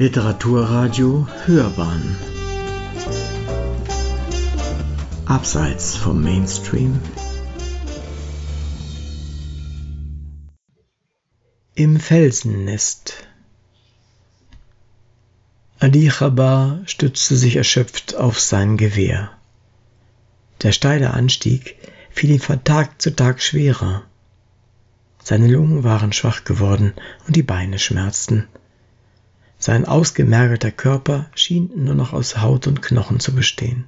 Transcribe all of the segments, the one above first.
Literaturradio Hörbahn Abseits vom Mainstream Im Felsennest Ali Chabar stützte sich erschöpft auf sein Gewehr. Der steile Anstieg fiel ihm von Tag zu Tag schwerer. Seine Lungen waren schwach geworden und die Beine schmerzten. Sein ausgemergelter Körper schien nur noch aus Haut und Knochen zu bestehen.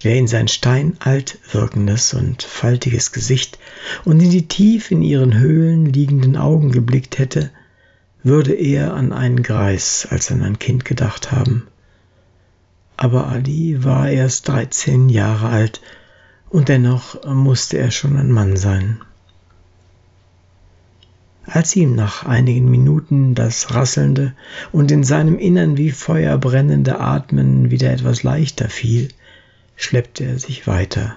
Wer in sein steinalt wirkendes und faltiges Gesicht und in die tief in ihren Höhlen liegenden Augen geblickt hätte, würde eher an einen Greis als an ein Kind gedacht haben. Aber Ali war erst dreizehn Jahre alt und dennoch musste er schon ein Mann sein. Als ihm nach einigen Minuten das rasselnde und in seinem Innern wie Feuer brennende Atmen wieder etwas leichter fiel, schleppte er sich weiter.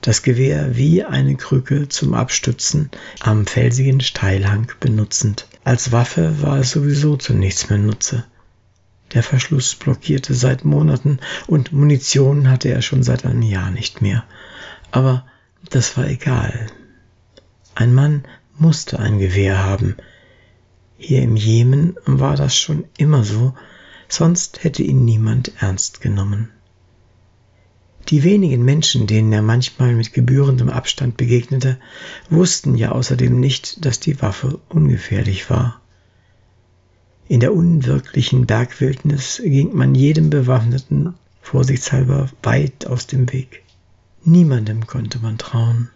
Das Gewehr wie eine Krücke zum Abstützen am felsigen Steilhang benutzend. Als Waffe war es sowieso zu nichts mehr nutze. Der Verschluss blockierte seit Monaten und Munition hatte er schon seit einem Jahr nicht mehr. Aber das war egal. Ein Mann musste ein Gewehr haben. Hier im Jemen war das schon immer so, sonst hätte ihn niemand ernst genommen. Die wenigen Menschen, denen er manchmal mit gebührendem Abstand begegnete, wussten ja außerdem nicht, dass die Waffe ungefährlich war. In der unwirklichen Bergwildnis ging man jedem Bewaffneten vorsichtshalber weit aus dem Weg. Niemandem konnte man trauen.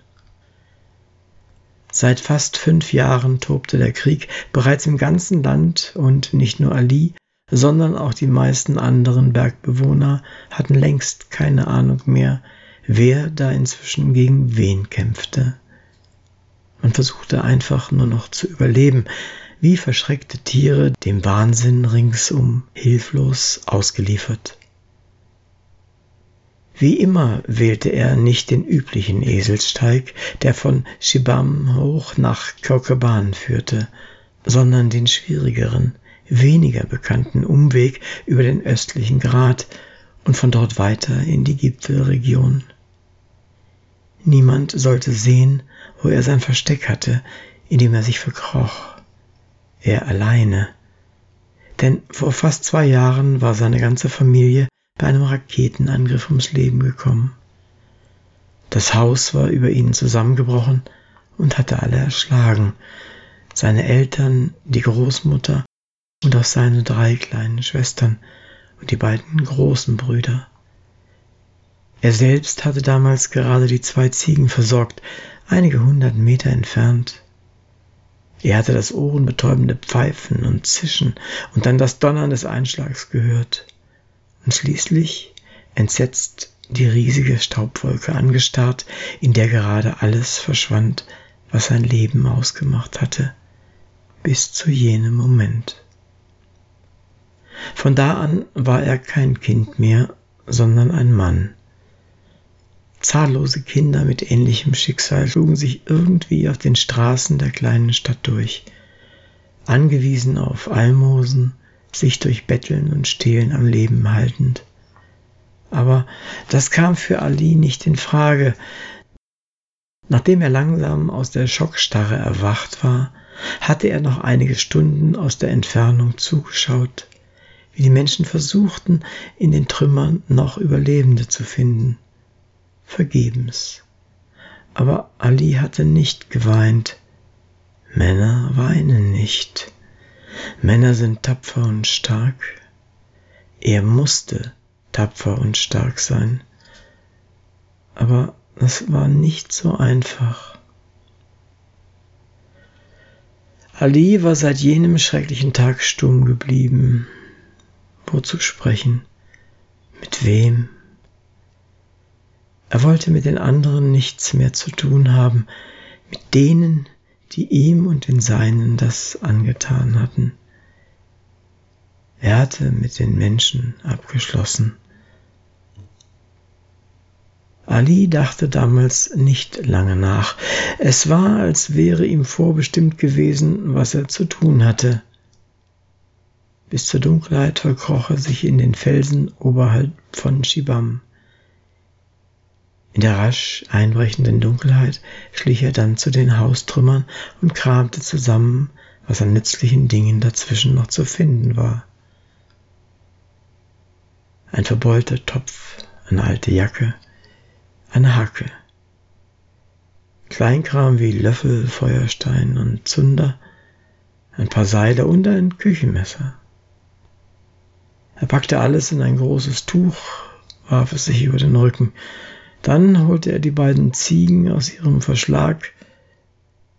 Seit fast fünf Jahren tobte der Krieg bereits im ganzen Land und nicht nur Ali, sondern auch die meisten anderen Bergbewohner hatten längst keine Ahnung mehr, wer da inzwischen gegen wen kämpfte. Man versuchte einfach nur noch zu überleben, wie verschreckte Tiere dem Wahnsinn ringsum hilflos ausgeliefert. Wie immer wählte er nicht den üblichen Eselssteig, der von Shibam hoch nach Kaukaban führte, sondern den schwierigeren, weniger bekannten Umweg über den östlichen Grat und von dort weiter in die Gipfelregion. Niemand sollte sehen, wo er sein Versteck hatte, in dem er sich verkroch. Er alleine. Denn vor fast zwei Jahren war seine ganze Familie bei einem Raketenangriff ums Leben gekommen. Das Haus war über ihnen zusammengebrochen und hatte alle erschlagen. Seine Eltern, die Großmutter und auch seine drei kleinen Schwestern und die beiden großen Brüder. Er selbst hatte damals gerade die zwei Ziegen versorgt, einige hundert Meter entfernt. Er hatte das ohrenbetäubende Pfeifen und Zischen und dann das Donnern des Einschlags gehört und schließlich entsetzt die riesige Staubwolke angestarrt, in der gerade alles verschwand, was sein Leben ausgemacht hatte, bis zu jenem Moment. Von da an war er kein Kind mehr, sondern ein Mann. Zahllose Kinder mit ähnlichem Schicksal schlugen sich irgendwie auf den Straßen der kleinen Stadt durch, angewiesen auf Almosen, sich durch Betteln und Stehlen am Leben haltend. Aber das kam für Ali nicht in Frage. Nachdem er langsam aus der Schockstarre erwacht war, hatte er noch einige Stunden aus der Entfernung zugeschaut, wie die Menschen versuchten, in den Trümmern noch Überlebende zu finden. Vergebens. Aber Ali hatte nicht geweint. Männer weinen nicht. Männer sind tapfer und stark. Er musste tapfer und stark sein. Aber es war nicht so einfach. Ali war seit jenem schrecklichen Tag stumm geblieben. Wozu sprechen? Mit wem? Er wollte mit den anderen nichts mehr zu tun haben, mit denen, die ihm und den Seinen das angetan hatten. Er hatte mit den Menschen abgeschlossen. Ali dachte damals nicht lange nach. Es war, als wäre ihm vorbestimmt gewesen, was er zu tun hatte. Bis zur Dunkelheit verkroch er sich in den Felsen oberhalb von Shibam. In der rasch einbrechenden Dunkelheit schlich er dann zu den Haustrümmern und kramte zusammen, was an nützlichen Dingen dazwischen noch zu finden war. Ein verbeulter Topf, eine alte Jacke, eine Hacke. Kleinkram wie Löffel, Feuerstein und Zunder, ein paar Seile und ein Küchenmesser. Er packte alles in ein großes Tuch, warf es sich über den Rücken. Dann holte er die beiden Ziegen aus ihrem Verschlag,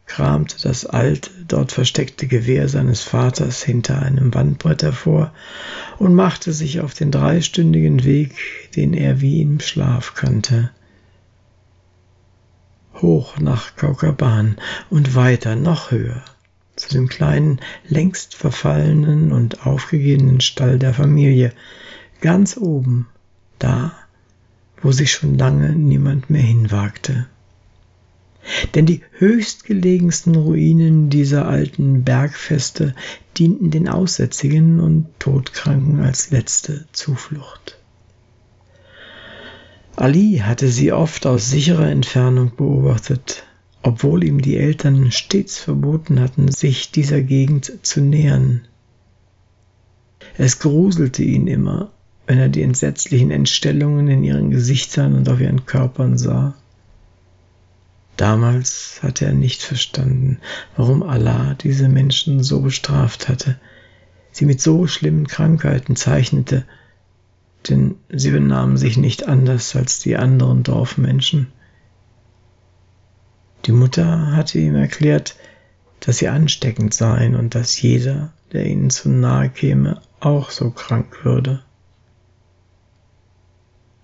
kramte das alte, dort versteckte Gewehr seines Vaters hinter einem Wandbrett hervor und machte sich auf den dreistündigen Weg, den er wie im Schlaf kannte. Hoch nach Kaukaban und weiter noch höher zu dem kleinen, längst verfallenen und aufgegebenen Stall der Familie, ganz oben, da, wo sich schon lange niemand mehr hinwagte. Denn die höchstgelegensten Ruinen dieser alten Bergfeste dienten den Aussätzigen und Todkranken als letzte Zuflucht. Ali hatte sie oft aus sicherer Entfernung beobachtet, obwohl ihm die Eltern stets verboten hatten, sich dieser Gegend zu nähern. Es gruselte ihn immer, wenn er die entsetzlichen Entstellungen in ihren Gesichtern und auf ihren Körpern sah. Damals hatte er nicht verstanden, warum Allah diese Menschen so bestraft hatte, sie mit so schlimmen Krankheiten zeichnete, denn sie benahmen sich nicht anders als die anderen Dorfmenschen. Die Mutter hatte ihm erklärt, dass sie ansteckend seien und dass jeder, der ihnen zu nahe käme, auch so krank würde.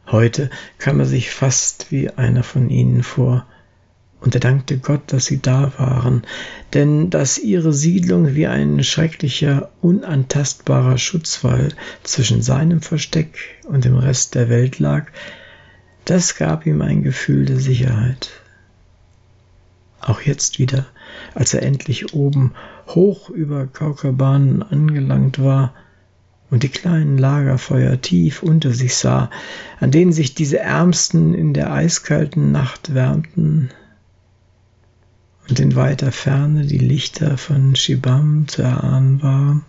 Heute kam er sich fast wie einer von ihnen vor, und er dankte Gott, dass sie da waren, denn dass ihre Siedlung wie ein schrecklicher, unantastbarer Schutzwall zwischen seinem Versteck und dem Rest der Welt lag, das gab ihm ein Gefühl der Sicherheit. Auch jetzt wieder, als er endlich oben hoch über Kaukabanen angelangt war und die kleinen Lagerfeuer tief unter sich sah, an denen sich diese Ärmsten in der eiskalten Nacht wärmten, und in weiter Ferne die Lichter von Shibam zu erahnen war.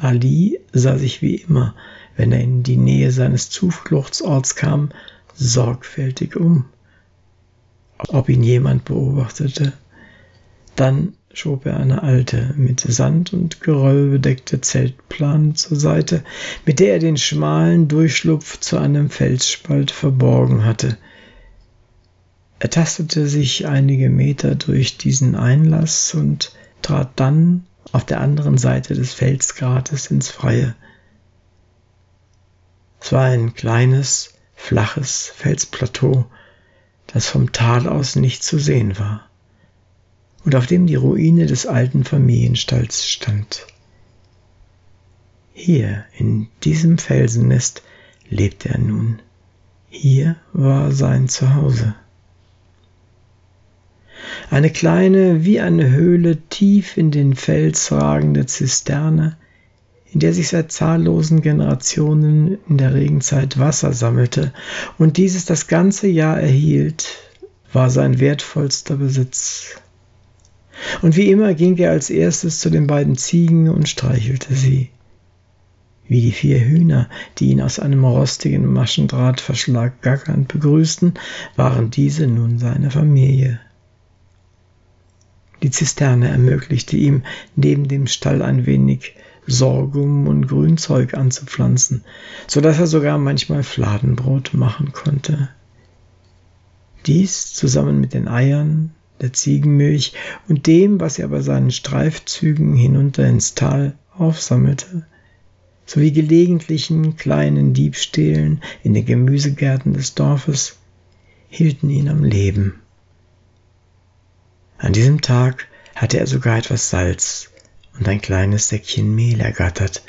Ali sah sich wie immer, wenn er in die Nähe seines Zufluchtsorts kam, sorgfältig um ob ihn jemand beobachtete. Dann schob er eine alte, mit Sand und Geröll bedeckte Zeltplane zur Seite, mit der er den schmalen Durchschlupf zu einem Felsspalt verborgen hatte. Er tastete sich einige Meter durch diesen Einlass und trat dann auf der anderen Seite des Felsgrates ins Freie. Es war ein kleines, flaches Felsplateau, das vom Tal aus nicht zu sehen war und auf dem die Ruine des alten Familienstalls stand. Hier, in diesem Felsennest, lebte er nun. Hier war sein Zuhause. Eine kleine, wie eine Höhle tief in den Fels ragende Zisterne in der sich seit zahllosen Generationen in der Regenzeit Wasser sammelte und dieses das ganze Jahr erhielt, war sein wertvollster Besitz. Und wie immer ging er als erstes zu den beiden Ziegen und streichelte sie. Wie die vier Hühner, die ihn aus einem rostigen Maschendrahtverschlag gackernd begrüßten, waren diese nun seine Familie. Die Zisterne ermöglichte ihm neben dem Stall ein wenig Sorghum und Grünzeug anzupflanzen, so dass er sogar manchmal Fladenbrot machen konnte. Dies zusammen mit den Eiern, der Ziegenmilch und dem, was er bei seinen Streifzügen hinunter ins Tal aufsammelte, sowie gelegentlichen kleinen Diebstählen in den Gemüsegärten des Dorfes, hielten ihn am Leben. An diesem Tag hatte er sogar etwas Salz und ein kleines Säckchen Mehl ergattert,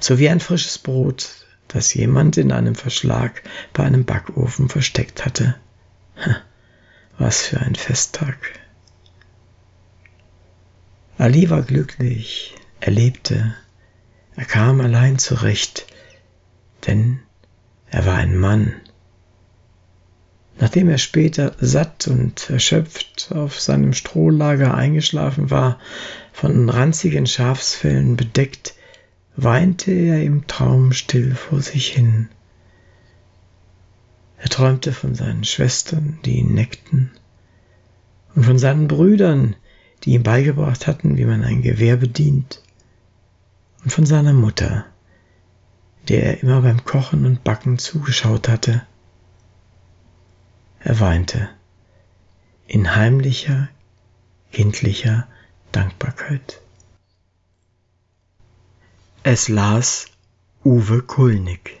sowie ein frisches Brot, das jemand in einem Verschlag bei einem Backofen versteckt hatte. Was für ein Festtag. Ali war glücklich, Er lebte, er kam allein zurecht, denn er war ein Mann. Nachdem er später satt und erschöpft auf seinem Strohlager eingeschlafen war, von ranzigen Schafsfellen bedeckt, weinte er im Traum still vor sich hin. Er träumte von seinen Schwestern, die ihn neckten, und von seinen Brüdern, die ihm beigebracht hatten, wie man ein Gewehr bedient, und von seiner Mutter, der er immer beim Kochen und Backen zugeschaut hatte. Er weinte in heimlicher, kindlicher Dankbarkeit. Es las Uwe Kulnig.